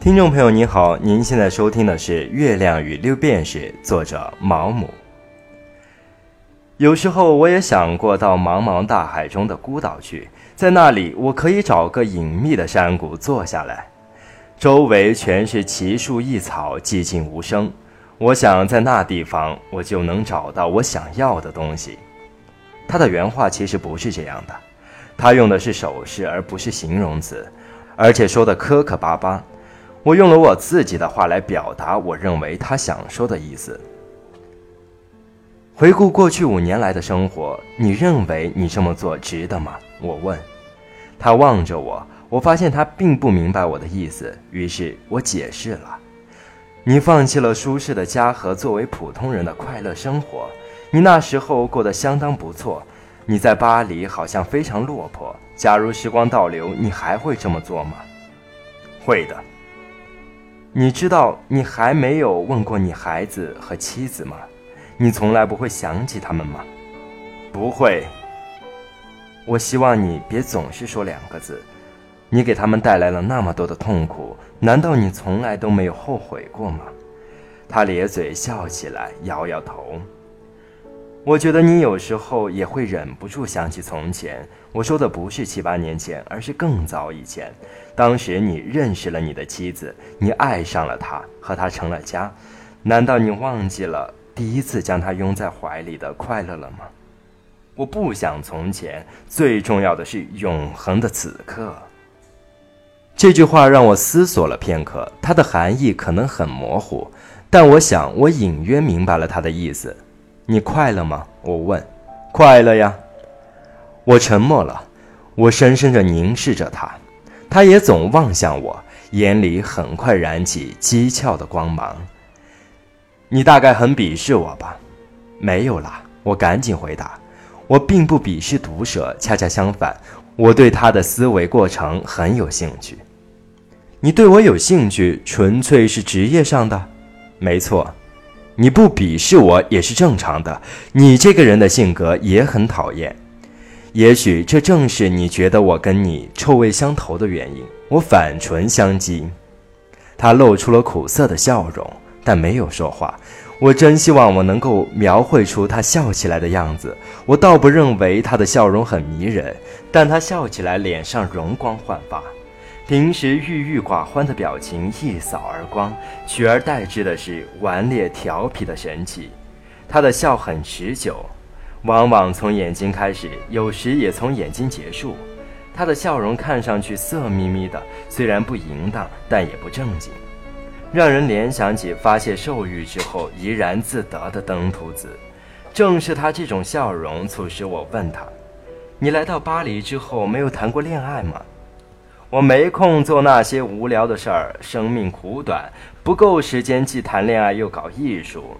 听众朋友您好，您现在收听的是《月亮与六便士》，作者毛姆。有时候我也想过到茫茫大海中的孤岛去，在那里我可以找个隐秘的山谷坐下来，周围全是奇树异草，寂静无声。我想在那地方，我就能找到我想要的东西。他的原话其实不是这样的，他用的是手势而不是形容词，而且说的磕磕巴巴。我用了我自己的话来表达我认为他想说的意思。回顾过去五年来的生活，你认为你这么做值得吗？我问。他望着我，我发现他并不明白我的意思，于是我解释了：你放弃了舒适的家和作为普通人的快乐生活，你那时候过得相当不错。你在巴黎好像非常落魄。假如时光倒流，你还会这么做吗？会的。你知道你还没有问过你孩子和妻子吗？你从来不会想起他们吗？不会。我希望你别总是说两个字。你给他们带来了那么多的痛苦，难道你从来都没有后悔过吗？他咧嘴笑起来，摇摇头。我觉得你有时候也会忍不住想起从前。我说的不是七八年前，而是更早以前。当时你认识了你的妻子，你爱上了她，和她成了家。难道你忘记了？第一次将她拥在怀里的快乐了吗？我不想从前，最重要的是永恒的此刻。这句话让我思索了片刻，它的含义可能很模糊，但我想我隐约明白了它的意思。你快乐吗？我问。快乐呀。我沉默了，我深深地凝视着他，他也总望向我，眼里很快燃起讥诮的光芒。你大概很鄙视我吧？没有啦，我赶紧回答。我并不鄙视毒蛇，恰恰相反，我对他的思维过程很有兴趣。你对我有兴趣，纯粹是职业上的？没错。你不鄙视我也是正常的。你这个人的性格也很讨厌。也许这正是你觉得我跟你臭味相投的原因。我反唇相讥，他露出了苦涩的笑容。但没有说话。我真希望我能够描绘出他笑起来的样子。我倒不认为他的笑容很迷人，但他笑起来脸上容光焕发，平时郁郁寡欢的表情一扫而光，取而代之的是顽劣调皮的神气。他的笑很持久，往往从眼睛开始，有时也从眼睛结束。他的笑容看上去色眯眯的，虽然不淫荡，但也不正经。让人联想起发泄兽欲之后怡然自得的登徒子，正是他这种笑容促使我问他：“你来到巴黎之后没有谈过恋爱吗？”我没空做那些无聊的事儿，生命苦短，不够时间既谈恋爱又搞艺术。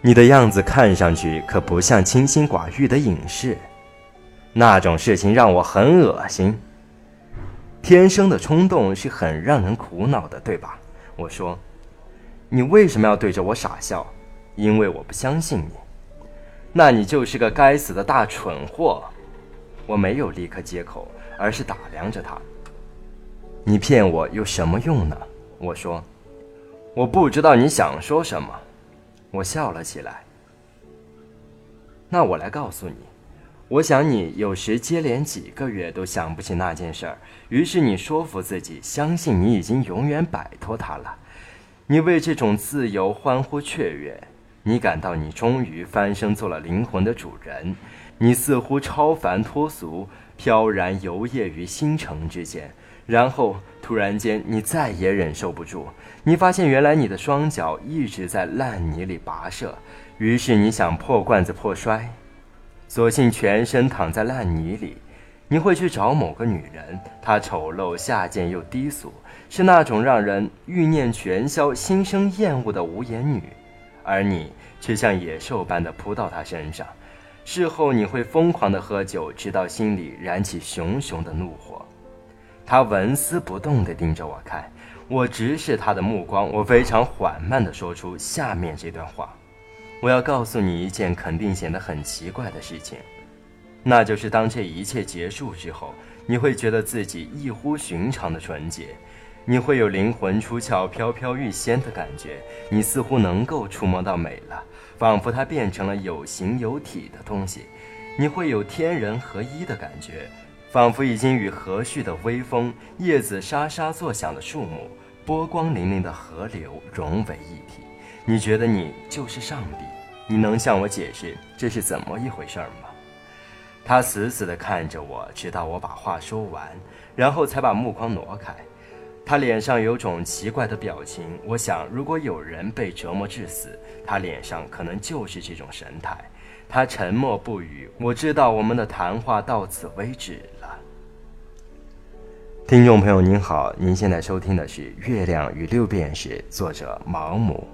你的样子看上去可不像清心寡欲的隐士，那种事情让我很恶心。天生的冲动是很让人苦恼的，对吧？我说：“你为什么要对着我傻笑？因为我不相信你。那你就是个该死的大蠢货。”我没有立刻接口，而是打量着他。你骗我有什么用呢？我说：“我不知道你想说什么。”我笑了起来。那我来告诉你，我想你有时接连几个月都想不起那件事儿。于是你说服自己，相信你已经永远摆脱它了。你为这种自由欢呼雀跃，你感到你终于翻身做了灵魂的主人。你似乎超凡脱俗，飘然游曳于星辰之间。然后突然间，你再也忍受不住，你发现原来你的双脚一直在烂泥里跋涉。于是你想破罐子破摔，索性全身躺在烂泥里。你会去找某个女人，她丑陋下贱又低俗，是那种让人欲念全消、心生厌恶的无颜女，而你却像野兽般的扑到她身上。事后你会疯狂的喝酒，直到心里燃起熊熊的怒火。他纹丝不动地盯着我看，我直视他的目光，我非常缓慢地说出下面这段话：我要告诉你一件肯定显得很奇怪的事情。那就是当这一切结束之后，你会觉得自己异乎寻常的纯洁，你会有灵魂出窍、飘飘欲仙的感觉，你似乎能够触摸到美了，仿佛它变成了有形有体的东西。你会有天人合一的感觉，仿佛已经与和煦的微风、叶子沙沙作响的树木、波光粼粼的河流融为一体。你觉得你就是上帝？你能向我解释这是怎么一回事吗？他死死地看着我，直到我把话说完，然后才把目光挪开。他脸上有种奇怪的表情，我想，如果有人被折磨致死，他脸上可能就是这种神态。他沉默不语，我知道我们的谈话到此为止。听众朋友您好，您现在收听的是《月亮与六便士》，作者毛姆。